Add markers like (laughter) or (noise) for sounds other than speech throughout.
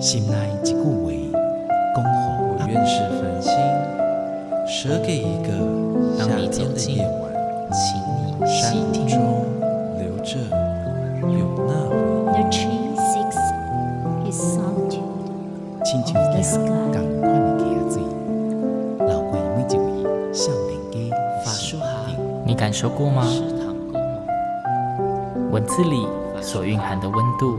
心内一句话，恭候我愿是繁星，舍给一个夏天的夜晚，请你山细听。中留着有那回忆亲像一 sky. 样共款的溪水，流过每一位少年家法心树下灵。你感受过吗？文字里所蕴含的温度，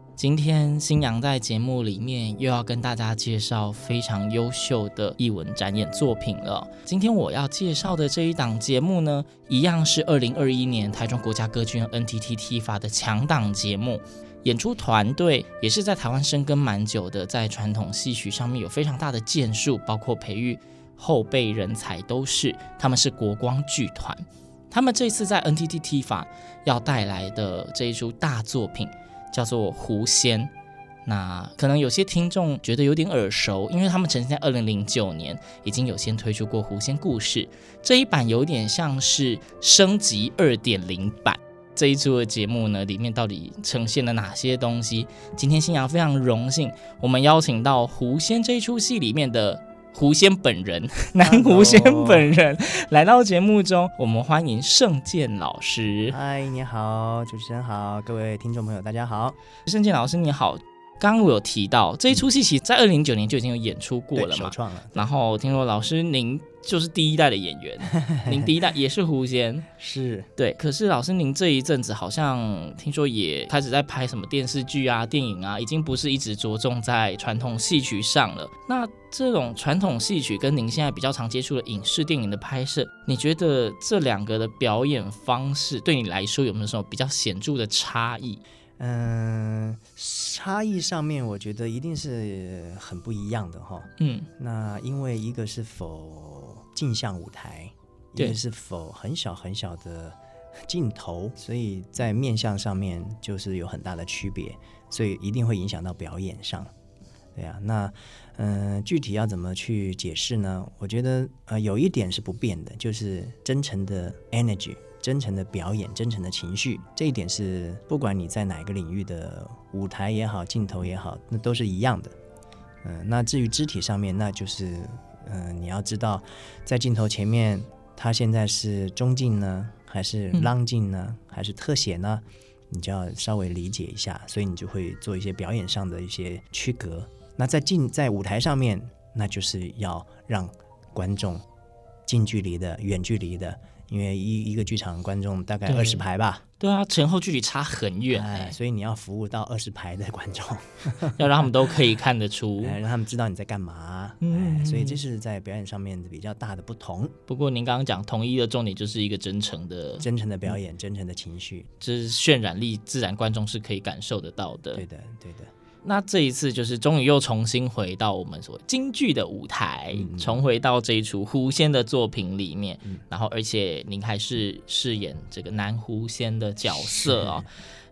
今天星洋在节目里面又要跟大家介绍非常优秀的艺文展演作品了。今天我要介绍的这一档节目呢，一样是二零二一年台中国家歌剧院 NTT TIFA 的强档节目。演出团队也是在台湾深耕蛮久的，在传统戏曲上面有非常大的建树，包括培育后辈人才都是。他们是国光剧团，他们这次在 NTT TIFA 要带来的这一出大作品。叫做《狐仙》，那可能有些听众觉得有点耳熟，因为他们曾经在二零零九年已经有先推出过《狐仙故事》这一版，有点像是升级二点零版。这一出的节目呢，里面到底呈现了哪些东西？今天星洋非常荣幸，我们邀请到《狐仙》这一出戏里面的狐仙本人，(laughs) 男狐仙本人来到节目中，我们欢迎圣剑老师。嗨，你好，主持人好，各位听众朋友，大家好。圣剑老师你好，刚刚我有提到这一出戏，其实在二零零九年就已经有演出过了嘛，了。然后听说老师您就是第一代的演员，(laughs) 您第一代也是狐仙，是对。可是老师您这一阵子好像听说也开始在拍什么电视剧啊、电影啊，已经不是一直着重在传统戏曲上了。那这种传统戏曲跟您现在比较常接触的影视电影的拍摄，你觉得这两个的表演方式对你来说有没有什么比较显著的差异？嗯，差异上面我觉得一定是很不一样的哈。嗯，那因为一个是否镜像舞台，一个是否很小很小的镜头，所以在面相上面就是有很大的区别，所以一定会影响到表演上。对啊，那嗯、呃，具体要怎么去解释呢？我觉得呃，有一点是不变的，就是真诚的 energy。真诚的表演，真诚的情绪，这一点是不管你在哪个领域的舞台也好，镜头也好，那都是一样的。嗯、呃，那至于肢体上面，那就是嗯、呃，你要知道，在镜头前面，他现在是中镜呢，还是 long 镜呢，嗯、还是特写呢？你就要稍微理解一下，所以你就会做一些表演上的一些区隔。那在镜在舞台上面，那就是要让观众近距离的、远距离的。因为一一个剧场观众大概二十排吧，对啊，前后距离差很远，哎，所以你要服务到二十排的观众，(laughs) 要让他们都可以看得出，哎，让他们知道你在干嘛，嗯，哎，所以这是在表演上面比较大的不同。不过您刚刚讲统一的重点就是一个真诚的、真诚的表演，嗯、真诚的情绪，这是渲染力，自然观众是可以感受得到的。对的，对的。那这一次就是终于又重新回到我们所谓京剧的舞台，嗯、重回到这一出狐仙的作品里面，嗯、然后而且您还是饰演这个男狐仙的角色哦。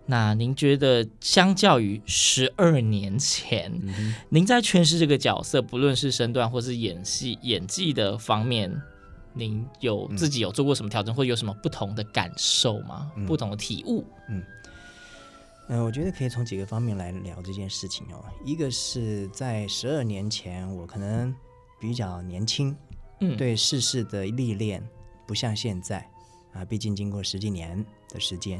那您觉得相较于十二年前，嗯、您在诠释这个角色，不论是身段或是演戏演技的方面，您有自己有做过什么调整，嗯、或有什么不同的感受吗？嗯、不同的体悟？嗯。嗯、呃，我觉得可以从几个方面来聊这件事情哦。一个是在十二年前，我可能比较年轻，嗯，对世事的历练不像现在啊，毕竟经过十几年的时间。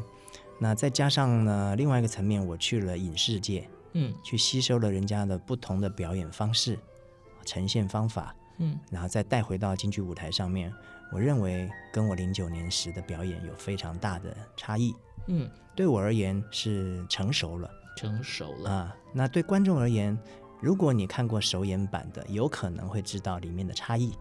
那再加上呢，另外一个层面，我去了影视界，嗯，去吸收了人家的不同的表演方式、呈现方法，嗯，然后再带回到京剧舞台上面，我认为跟我零九年时的表演有非常大的差异。嗯，对我而言是成熟了，成熟了啊。那对观众而言，如果你看过首演版的，有可能会知道里面的差异。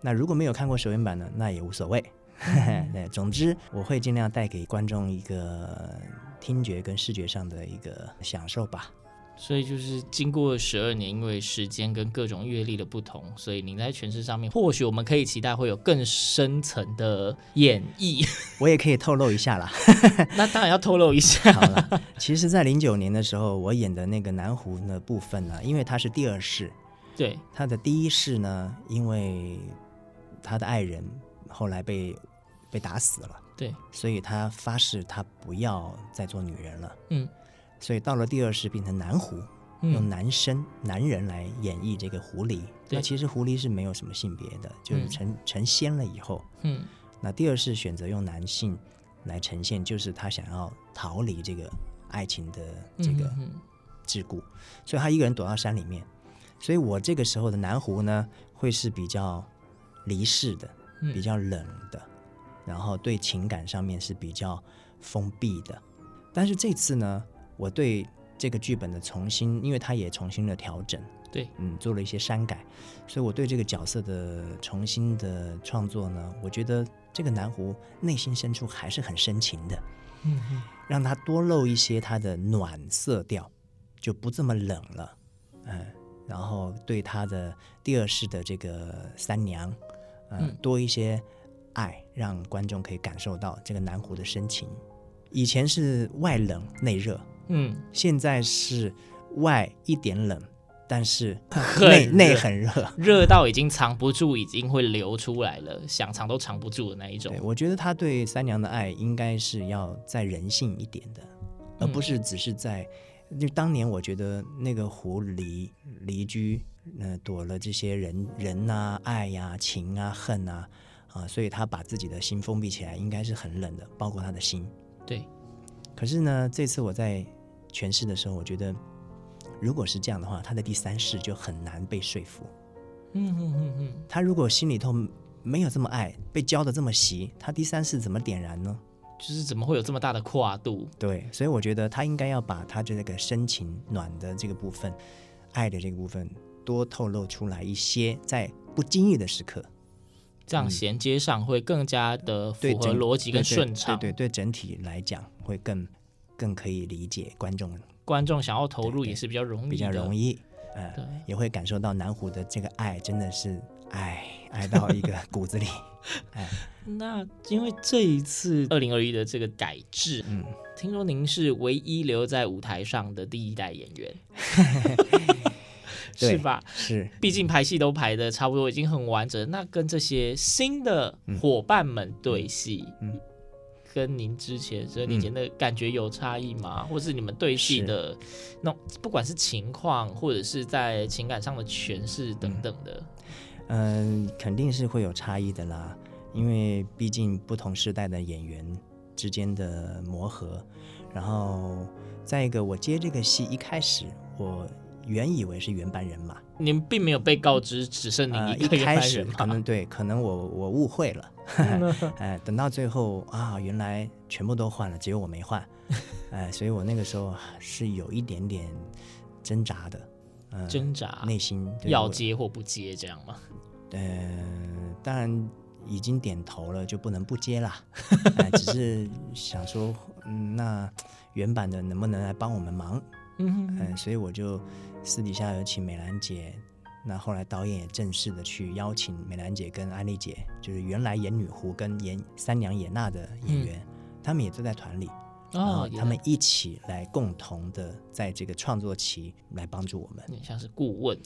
那如果没有看过首演版的，那也无所谓。嗯、(laughs) 对，总之我会尽量带给观众一个听觉跟视觉上的一个享受吧。所以就是经过十二年，因为时间跟各种阅历的不同，所以您在诠释上面，或许我们可以期待会有更深层的演绎。(laughs) 我也可以透露一下啦，(laughs) 那当然要透露一下。好了，其实，在零九年的时候，我演的那个南湖的部分呢，因为他是第二世，对，他的第一世呢，因为他的爱人后来被被打死了，对，所以他发誓他不要再做女人了，嗯。所以到了第二世变成男狐，嗯、用男生男人来演绎这个狐狸。那其实狐狸是没有什么性别的，就是成、嗯、成仙了以后，嗯，那第二世选择用男性来呈现，就是他想要逃离这个爱情的这个桎梏，所以他一个人躲到山里面。所以我这个时候的南湖呢，会是比较离世的，比较冷的，然后对情感上面是比较封闭的。但是这次呢，我对这个剧本的重新，因为他也重新的调整，对，嗯，做了一些删改，所以我对这个角色的重新的创作呢，我觉得这个南湖内心深处还是很深情的，嗯嗯，让他多露一些他的暖色调，就不这么冷了，嗯，然后对他的第二世的这个三娘，嗯，嗯多一些爱，让观众可以感受到这个南湖的深情。以前是外冷内热。嗯，现在是外一点冷，但是内内很热，热到已经藏不住，已经会流出来了，想藏都藏不住的那一种。对，我觉得他对三娘的爱应该是要再人性一点的，而不是只是在。就当年我觉得那个狐狸离居，呃，躲了这些人人啊，爱呀、啊、情啊、恨啊，啊，所以他把自己的心封闭起来，应该是很冷的，包括他的心。对，可是呢，这次我在。诠释的时候，我觉得，如果是这样的话，他的第三世就很难被说服。嗯嗯嗯嗯，他如果心里头没有这么爱，被教的这么习，他第三世怎么点燃呢？就是怎么会有这么大的跨度？对，所以我觉得他应该要把他的这个深情暖的这个部分，爱的这个部分多透露出来一些，在不经意的时刻，这样衔接上会更加的符合逻辑跟顺畅。对对，对，对，对整体来讲会更。更可以理解观众，观众想要投入也是比较容易，比较容易，呃，对，也会感受到南湖的这个爱真的是爱爱到一个 (laughs) 骨子里。哎，那因为这一次二零二一的这个改制，嗯，听说您是唯一留在舞台上的第一代演员，(laughs) 是吧？是，毕竟排戏都排的差不多，已经很完整。那跟这些新的伙伴们对戏，嗯。嗯跟您之前十二年前的感觉有差异吗？嗯、或是你们对戏的那种，不管是情况，或者是在情感上的诠释等等的，嗯、呃，肯定是会有差异的啦。因为毕竟不同时代的演员之间的磨合，然后再一个，我接这个戏一开始，我原以为是原班人马，您并没有被告知只剩您一个原班人可能对，可能我我误会了。哎，(laughs) 等到最后啊，原来全部都换了，只有我没换。哎，(laughs) 所以我那个时候是有一点点挣扎的，嗯、挣扎，内心要接或不接这样吗？呃，当然已经点头了，就不能不接啦。哎，(laughs) 只是想说，嗯，那原版的能不能来帮我们忙？嗯哼，嗯，所以我就私底下有请美兰姐。那后来导演也正式的去邀请美兰姐跟安丽姐，就是原来演女狐跟演三娘野娜的演员，嗯、他们也都在团里，哦，他们一起来共同的在这个创作期来帮助我们，像是顾问，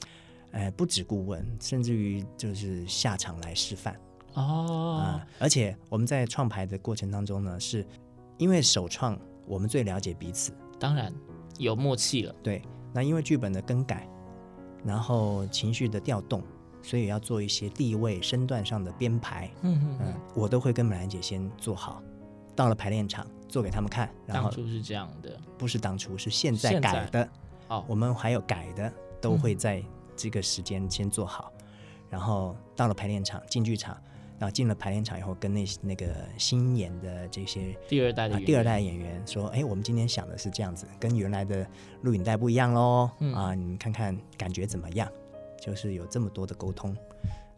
哎，不止顾问，甚至于就是下场来示范哦、嗯，而且我们在创排的过程当中呢，是因为首创，我们最了解彼此，当然有默契了，对，那因为剧本的更改。然后情绪的调动，所以要做一些地位身段上的编排。嗯嗯嗯，我都会跟美兰姐先做好，到了排练场做给他们看。然后当初是这样的，不是当初，是现在改的。哦，我们还有改的，都会在这个时间先做好。嗯、然后到了排练场，进剧场。然后进了排练场以后，跟那那个新演的这些第二代的、啊、第二代演员说：“哎，我们今天想的是这样子，跟原来的录影带不一样喽。嗯、啊，你们看看感觉怎么样？就是有这么多的沟通。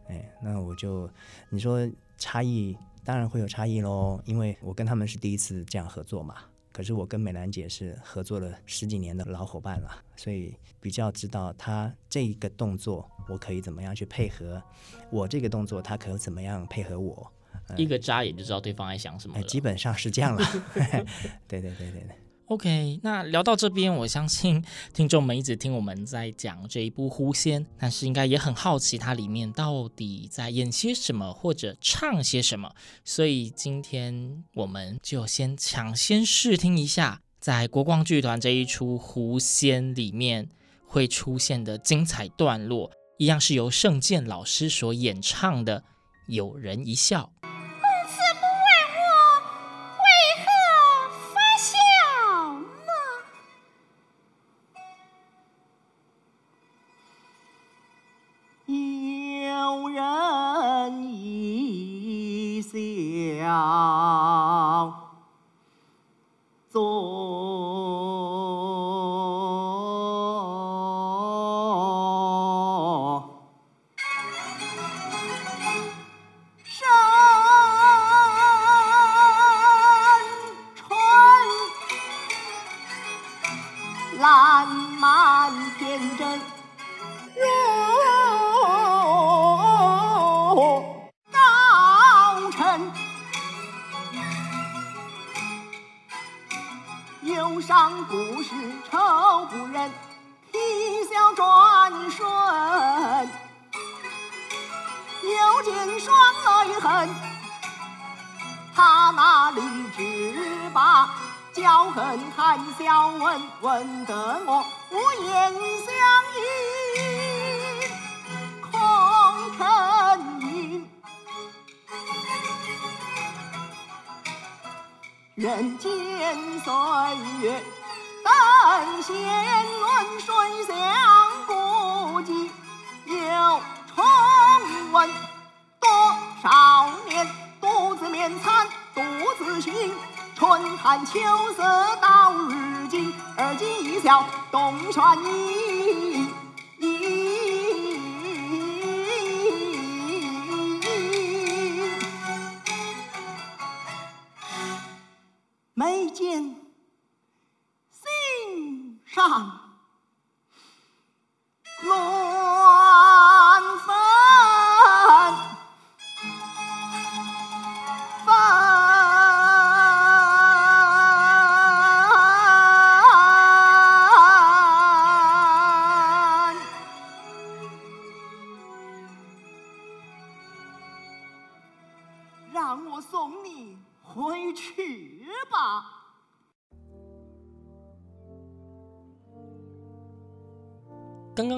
哎，那我就你说差异，当然会有差异喽，因为我跟他们是第一次这样合作嘛，可是我跟美兰姐是合作了十几年的老伙伴了，所以比较知道她这一个动作我可以怎么样去配合，我这个动作她可以怎么样配合我。嗯、一个眨眼就知道对方在想什么了，基本上是这样了。对对对对对。OK，那聊到这边，我相信 (laughs) 听众们一直听我们在讲这一部《狐仙》，但是应该也很好奇它里面到底在演些什么或者唱些什么，所以今天我们就先抢先试听一下，在国光剧团这一出《狐仙》里面会出现的精彩段落，一样是由盛鉴老师所演唱的《有人一笑》。忧伤不是愁不忍，啼笑转瞬，有见双泪痕。他那里只把娇恨含笑，问问得我无言相依。人间岁月，等闲轮水乡故伎，又重温多少年，独自面残，独自行，春寒秋色到如今，而今一笑东泉影。眉间心上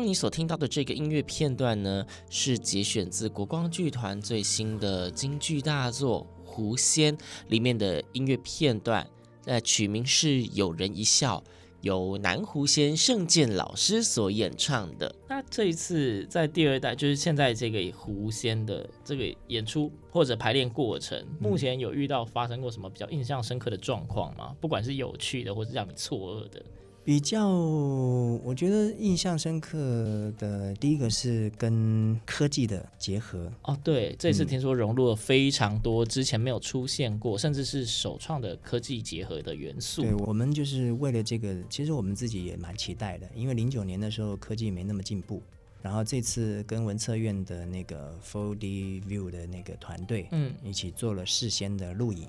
你所听到的这个音乐片段呢，是节选自国光剧团最新的京剧大作《狐仙》里面的音乐片段，呃，取名是《有人一笑》，由南狐仙圣剑老师所演唱的。那这一次在第二代，就是现在这个狐仙的这个演出或者排练过程，目前有遇到发生过什么比较印象深刻的状况吗？不管是有趣的，或是让你错愕的。比较，我觉得印象深刻的第一个是跟科技的结合哦，对，这次听说融入了非常多之前没有出现过，嗯、甚至是首创的科技结合的元素。对，我们就是为了这个，其实我们自己也蛮期待的，因为零九年的时候科技没那么进步，然后这次跟文策院的那个 4D View 的那个团队，嗯，一起做了事先的录影。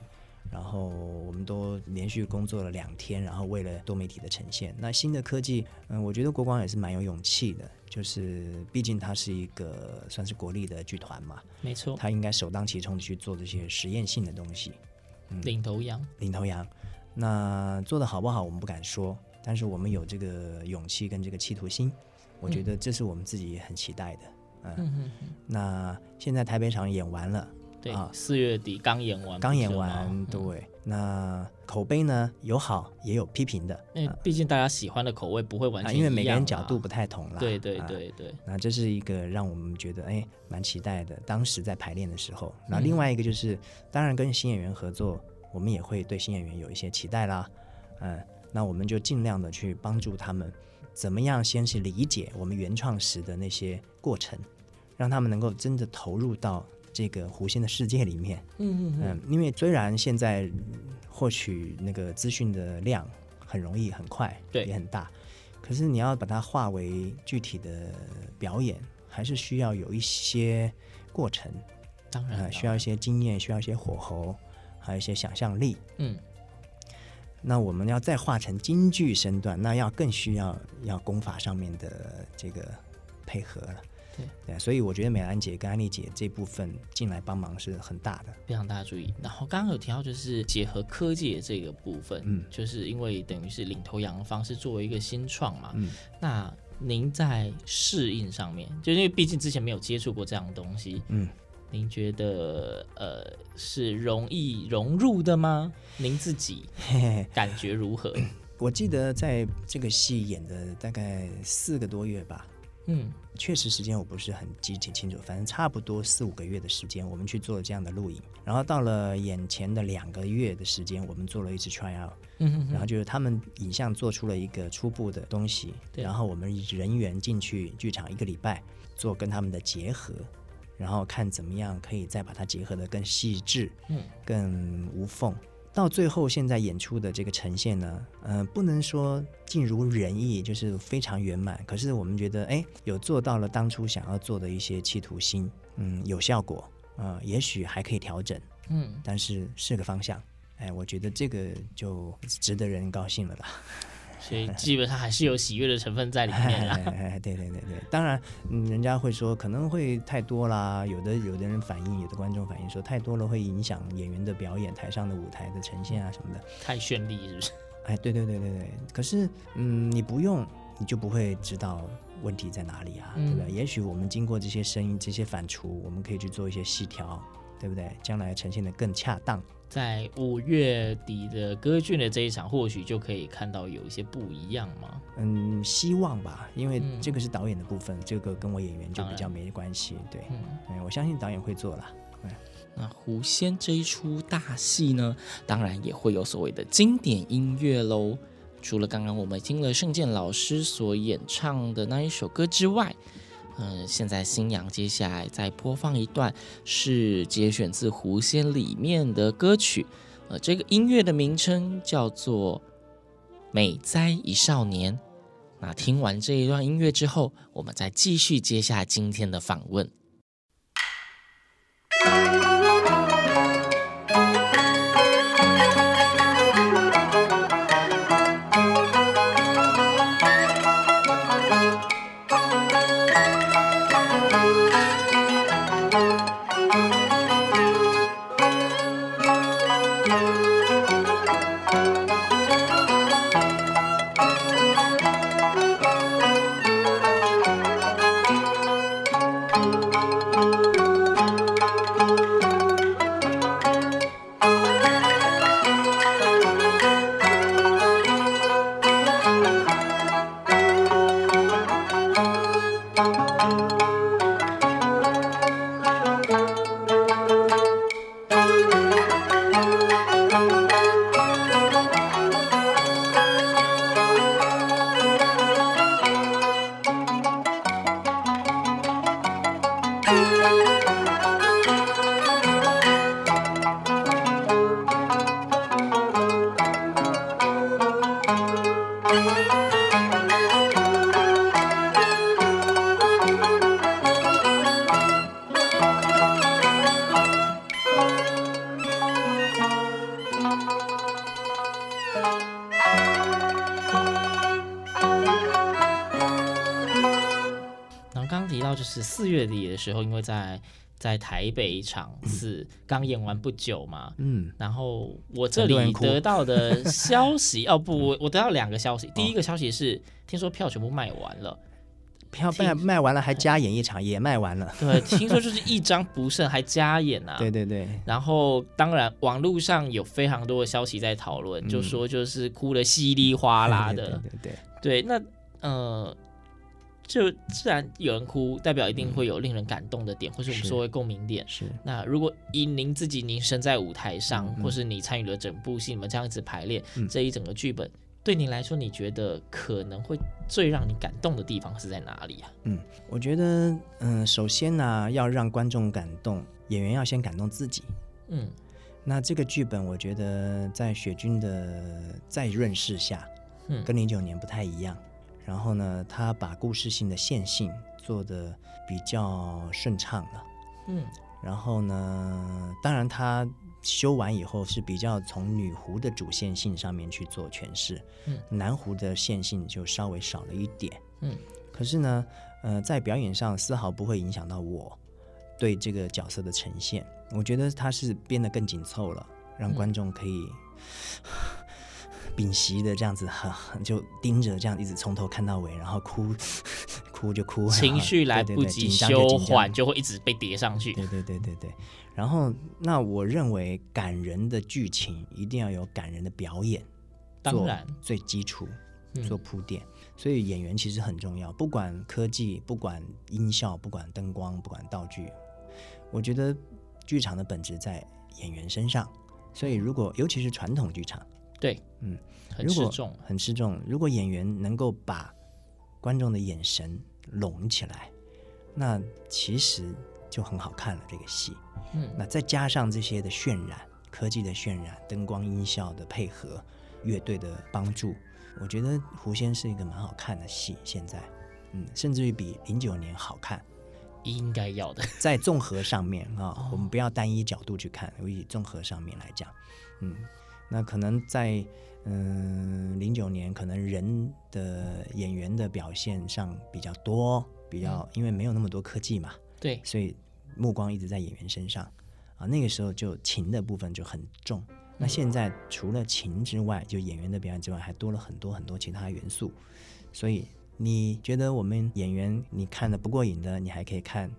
然后我们都连续工作了两天，然后为了多媒体的呈现。那新的科技，嗯，我觉得国光也是蛮有勇气的，就是毕竟它是一个算是国立的剧团嘛，没错，它应该首当其冲的去做这些实验性的东西，嗯，领头羊，领头羊。那做的好不好，我们不敢说，但是我们有这个勇气跟这个企图心，我觉得这是我们自己也很期待的。嗯，那现在台北场演完了。对啊，四月底刚演完，刚演完，对。嗯、那口碑呢？有好也有批评的，因为毕竟大家喜欢的口味不会完全因为每个人角度不太同啦。对对对对、啊。那这是一个让我们觉得哎蛮期待的。当时在排练的时候，那另外一个就是，嗯、当然跟新演员合作，我们也会对新演员有一些期待啦。嗯，那我们就尽量的去帮助他们，怎么样先去理解我们原创时的那些过程，让他们能够真的投入到。这个弧线的世界里面。嗯嗯嗯，因为虽然现在获取那个资讯的量很容易、很快，对，也很大，可是你要把它化为具体的表演，还是需要有一些过程。当然，呃，需要一些经验，需要一些火候，还有一些想象力。嗯，那我们要再化成京剧身段，那要更需要要功法上面的这个配合了。对对，所以我觉得美兰姐跟安妮姐这部分进来帮忙是很大的，非常大的注意。然后刚刚有提到就是结合科技的这个部分，嗯，就是因为等于是领头羊方是作为一个新创嘛，嗯，那您在适应上面，就因为毕竟之前没有接触过这样的东西，嗯。您觉得呃是容易融入的吗？您自己感觉如何？我记得在这个戏演的大概四个多月吧，嗯，确实时间我不是很记清清楚，反正差不多四五个月的时间，我们去做了这样的录影，然后到了眼前的两个月的时间，我们做了一次 try out，嗯哼哼，然后就是他们影像做出了一个初步的东西，然后我们人员进去剧场一个礼拜做跟他们的结合。然后看怎么样可以再把它结合的更细致，嗯，更无缝。到最后现在演出的这个呈现呢，嗯、呃，不能说尽如人意，就是非常圆满。可是我们觉得，哎，有做到了当初想要做的一些企图心，嗯，有效果，啊、呃，也许还可以调整，嗯，但是是个方向，哎，我觉得这个就值得人高兴了吧。所以基本上还是有喜悦的成分在里面啦。(laughs) 对对对对，当然，嗯，人家会说可能会太多啦。有的有的人反映，有的观众反映说太多了会影响演员的表演，台上的舞台的呈现啊什么的。太绚丽是不是？(laughs) 哎，对对对对对。可是，嗯，你不用，你就不会知道问题在哪里啊，对不对？也许我们经过这些声音、这些反刍，我们可以去做一些细调，对不对？将来呈现的更恰当。在五月底的歌剧的这一场，或许就可以看到有一些不一样吗？嗯，希望吧，因为这个是导演的部分，嗯、这个跟我演员就比较没关系。对，嗯，我相信导演会做啦。那《狐仙》这一出大戏呢，当然也会有所谓的经典音乐喽。除了刚刚我们听了圣剑老师所演唱的那一首歌之外，嗯，现在新阳接下来再播放一段，是节选自《狐仙》里面的歌曲，呃，这个音乐的名称叫做《美哉一少年》。那听完这一段音乐之后，我们再继续接下今天的访问。Música 就是四月底的时候，因为在在台北场次刚演完不久嘛，嗯，然后我这里得到的消息，(laughs) 哦不，我我得到两个消息，第一个消息是听说票全部卖完了，票卖卖完了还加演一场也卖完了，(laughs) 对，听说就是一张不剩还加演啊，(laughs) 对对对，然后当然网络上有非常多的消息在讨论，就说就是哭的稀里哗啦的，对对对。对，那呃。就自然有人哭，代表一定会有令人感动的点，嗯、或是我们说为共鸣点。是。那如果以您自己，您身在舞台上，嗯、或是你参与了整部戏，你们这样子排练、嗯、这一整个剧本，对您来说，你觉得可能会最让你感动的地方是在哪里啊？嗯，我觉得，嗯、呃，首先呢、啊，要让观众感动，演员要先感动自己。嗯，那这个剧本，我觉得在雪君的再认识下，嗯，跟零九年不太一样。然后呢，他把故事性的线性做的比较顺畅了。嗯，然后呢，当然他修完以后是比较从女狐的主线性上面去做诠释，嗯，男狐的线性就稍微少了一点。嗯，可是呢，呃，在表演上丝毫不会影响到我对这个角色的呈现。我觉得他是编得更紧凑了，让观众可以屏息的这样子，很就盯着这样一直从头看到尾，然后哭 (laughs) 哭就哭，情绪来不及修缓就会一直被叠上去。对对对对对。然后，那我认为感人的剧情一定要有感人的表演，当然最基础做铺垫。所以演员其实很重要，不管科技，不管音效，不管灯光，不管道具，我觉得。剧场的本质在演员身上，所以如果尤其是传统剧场，对，嗯，很吃重，很吃重。如果演员能够把观众的眼神拢起来，那其实就很好看了。这个戏，嗯，那再加上这些的渲染、科技的渲染、灯光音效的配合、乐队的帮助，我觉得《狐仙》是一个蛮好看的戏。现在，嗯，甚至于比零九年好看。应该要的，在综合上面啊、(laughs) 哦，我们不要单一角度去看，我以综合上面来讲，嗯，那可能在嗯零九年，可能人的演员的表现上比较多，比较、嗯、因为没有那么多科技嘛，对，所以目光一直在演员身上啊，那个时候就情的部分就很重。那现在除了情之外，就演员的表演之外，还多了很多很多其他元素，所以。你觉得我们演员你看的不过瘾的，你还可以看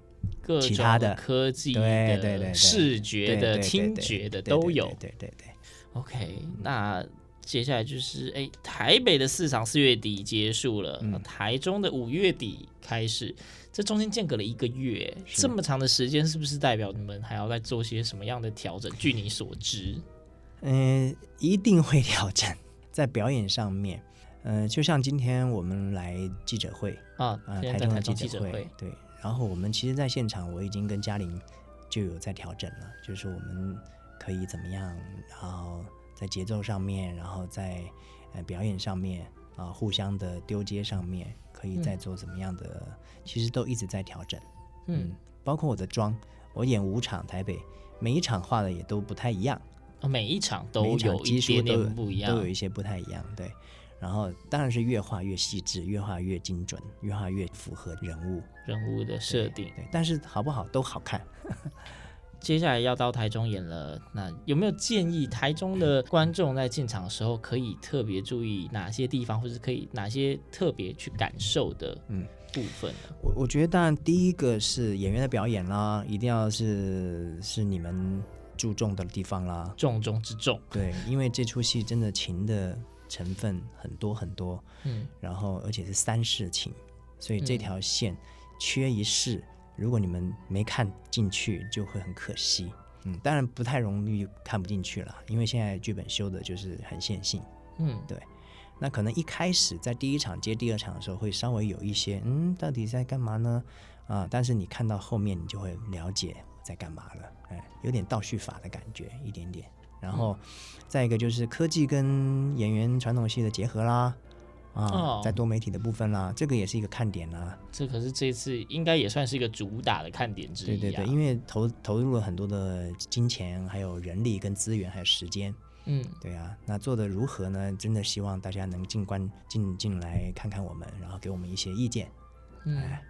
其他的科技的、视觉的、听觉的都有。对对对。OK，那接下来就是哎，台北的市场四月底结束了，嗯、台中的五月底开始，这中间间隔了一个月，这么长的时间，是不是代表你们还要再做些什么样的调整？据你所知，嗯，一定会调整在表演上面。嗯、呃，就像今天我们来记者会啊，呃、台中的记者会，对。然后我们其实，在现场我已经跟嘉玲就有在调整了，就是我们可以怎么样，然后在节奏上面，然后在呃表演上面啊、呃，互相的丢接上面，可以再做怎么样的，嗯、其实都一直在调整。嗯，嗯包括我的妆，我演五场台北，每一场画的也都不太一样，每一场都有一点点不一样，都有一些不太一样，对。然后当然是越画越细致，越画越精准，越画越符合人物人物的设定。对，但是好不好都好看。接下来要到台中演了，那有没有建议台中的观众在进场的时候可以特别注意哪些地方，或是可以哪些特别去感受的嗯部分呢？我我觉得当然第一个是演员的表演啦，一定要是是你们注重的地方啦，重中之重。对，因为这出戏真的情的。成分很多很多，嗯，然后而且是三世情，所以这条线缺一世，嗯，如果你们没看进去，就会很可惜。嗯，当然不太容易看不进去了，因为现在剧本修的就是很线性，嗯，对。那可能一开始在第一场接第二场的时候，会稍微有一些，嗯，到底在干嘛呢？啊，但是你看到后面，你就会了解在干嘛了，哎，有点倒叙法的感觉，一点点。然后，再一个就是科技跟演员传统戏的结合啦，啊，哦、在多媒体的部分啦，这个也是一个看点啦。这可是这次应该也算是一个主打的看点之一、啊。对对对，因为投投入了很多的金钱，还有人力跟资源，还有时间。嗯，对啊，那做的如何呢？真的希望大家能进关进进来看看我们，然后给我们一些意见。嗯。哎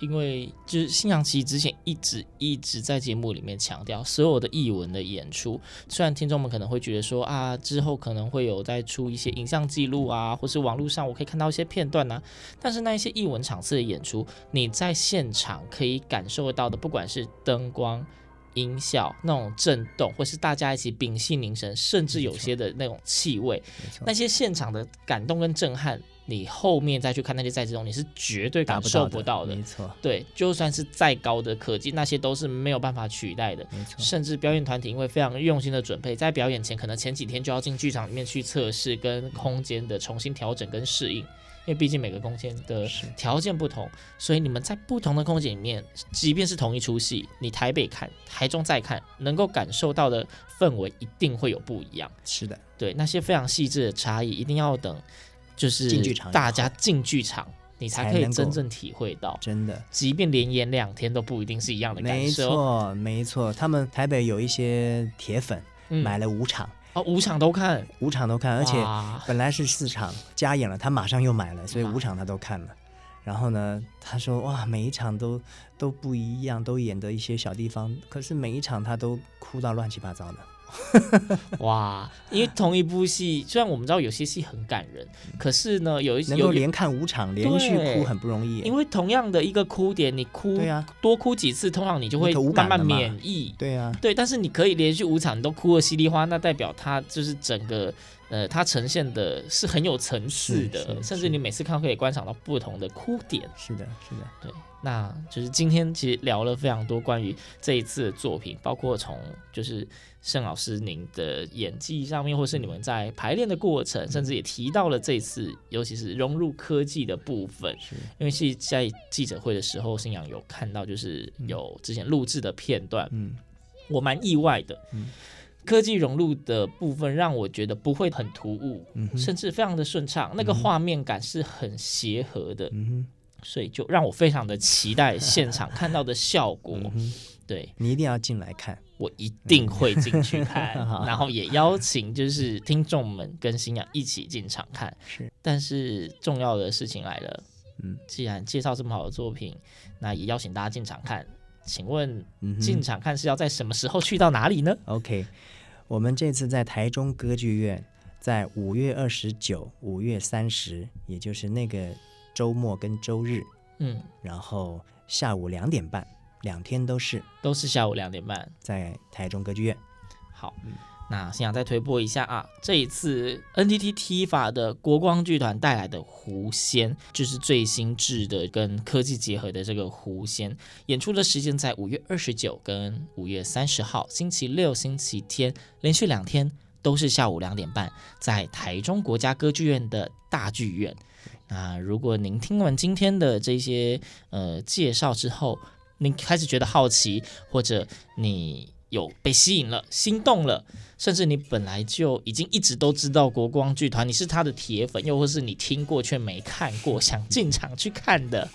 因为就是星洋其实之前一直一直在节目里面强调，所有的译文的演出，虽然听众们可能会觉得说啊，之后可能会有再出一些影像记录啊，或是网络上我可以看到一些片段啊，但是那一些译文场次的演出，你在现场可以感受得到的，不管是灯光、音效那种震动，或是大家一起屏气凝神，甚至有些的那种气味，那些现场的感动跟震撼。你后面再去看那些再制中，你是绝对感受不到的。没错，对，就算是再高的科技，那些都是没有办法取代的。没错，甚至表演团体因为非常用心的准备，在表演前可能前几天就要进剧场里面去测试跟空间的重新调整跟适应，因为毕竟每个空间的条件不同，所以你们在不同的空间里面，即便是同一出戏，你台北看、台中再看，能够感受到的氛围一定会有不一样。是的，对，那些非常细致的差异，一定要等就是大家进剧场，你才可以真正体会到。真的，即便连演两天都不一定是一样的感受。没错，没错，他们台北有一些铁粉、嗯、买了五场。哦，五场都看，五场都看，而且本来是四场加演了，他马上又买了，所以五场他都看了。然后呢，他说哇，每一场都都不一样，都演的一些小地方，可是每一场他都哭到乱七八糟的。(laughs) 哇！因为同一部戏，虽然我们知道有些戏很感人，可是呢，有一些能够连看五场连续哭很不容易。因为同样的一个哭点，你哭对啊，多哭几次，通常你就会慢慢免疫。对啊，对。但是你可以连续五场都哭的稀里哗啦，那代表他就是整个呃，它呈现的是很有层次的，甚至你每次看可以观赏到不同的哭点。是的，是的，对。那就是今天其实聊了非常多关于这一次的作品，包括从就是。盛老师，您的演技上面，或是你们在排练的过程，甚至也提到了这次，尤其是融入科技的部分。因为是在记者会的时候，星洋有看到，就是有之前录制的片段，嗯，我蛮意外的，嗯，科技融入的部分让我觉得不会很突兀，嗯，甚至非常的顺畅，那个画面感是很协和的，嗯，所以就让我非常的期待现场看到的效果。(laughs) 对，你一定要进来看。我一定会进去看，(laughs) (laughs) 然后也邀请就是听众们跟新娘一起进场看。是，但是重要的事情来了，嗯，既然介绍这么好的作品，那也邀请大家进场看。请问进场看是要在什么时候去到哪里呢？OK，我们这次在台中歌剧院，在五月二十九、五月三十，也就是那个周末跟周日，嗯，然后下午两点半。两天都是，都是下午两点半，在台中歌剧院。好，嗯、那星洋再推播一下啊，这一次 NTT T 法的国光剧团带来的《狐仙》，就是最新制的跟科技结合的这个《狐仙》，演出的时间在五月二十九跟五月三十号，星期六、星期天，连续两天都是下午两点半，在台中国家歌剧院的大剧院。那如果您听完今天的这些呃介绍之后，你开始觉得好奇，或者你有被吸引了、心动了，甚至你本来就已经一直都知道国光剧团，你是他的铁粉，又或是你听过却没看过，想进场去看的，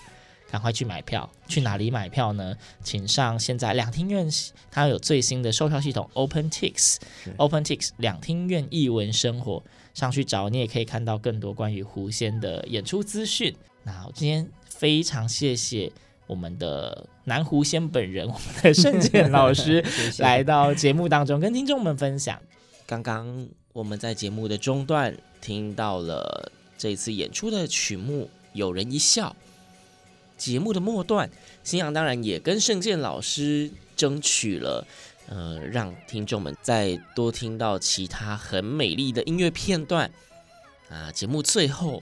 赶快去买票。去哪里买票呢？请上现在两厅院，它有最新的售票系统 OpenTix，OpenTix 两厅院艺文生活上去找，你也可以看到更多关于狐仙的演出资讯。那我今天非常谢谢。我们的南狐仙本人，我们的圣健老师 (laughs) 来到节目当中，跟听众们分享。刚刚我们在节目的中段听到了这次演出的曲目《有人一笑》。节目的末段，新阳当然也跟圣健老师争取了，呃，让听众们再多听到其他很美丽的音乐片段。啊，节目最后，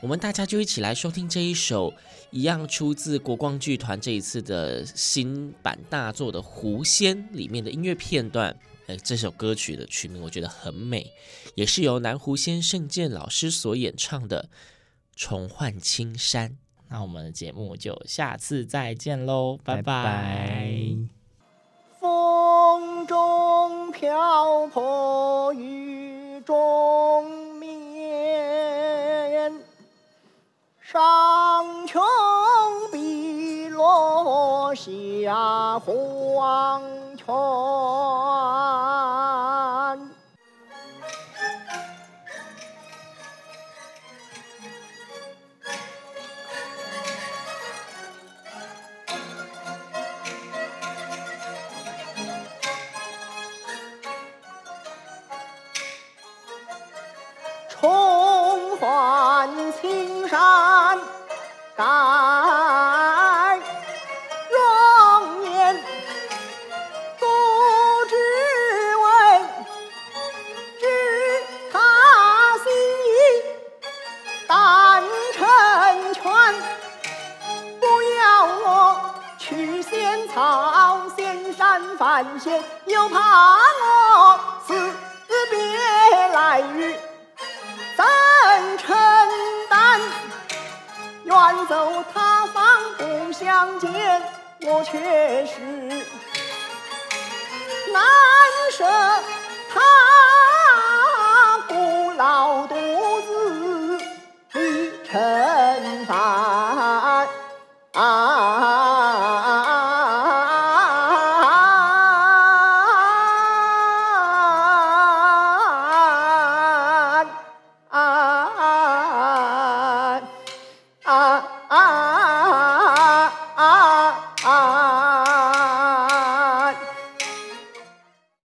我们大家就一起来收听这一首。一样出自国光剧团这一次的新版大作的《狐仙》里面的音乐片段。哎，这首歌曲的曲名我觉得很美，也是由南狐仙盛健老师所演唱的《重唤青山》。那我们的节目就下次再见喽，拜拜。拜拜。风中飘泊雨中上穷碧落下黄泉。又怕我死别来日怎承担？远走他方不相见，我却是难舍。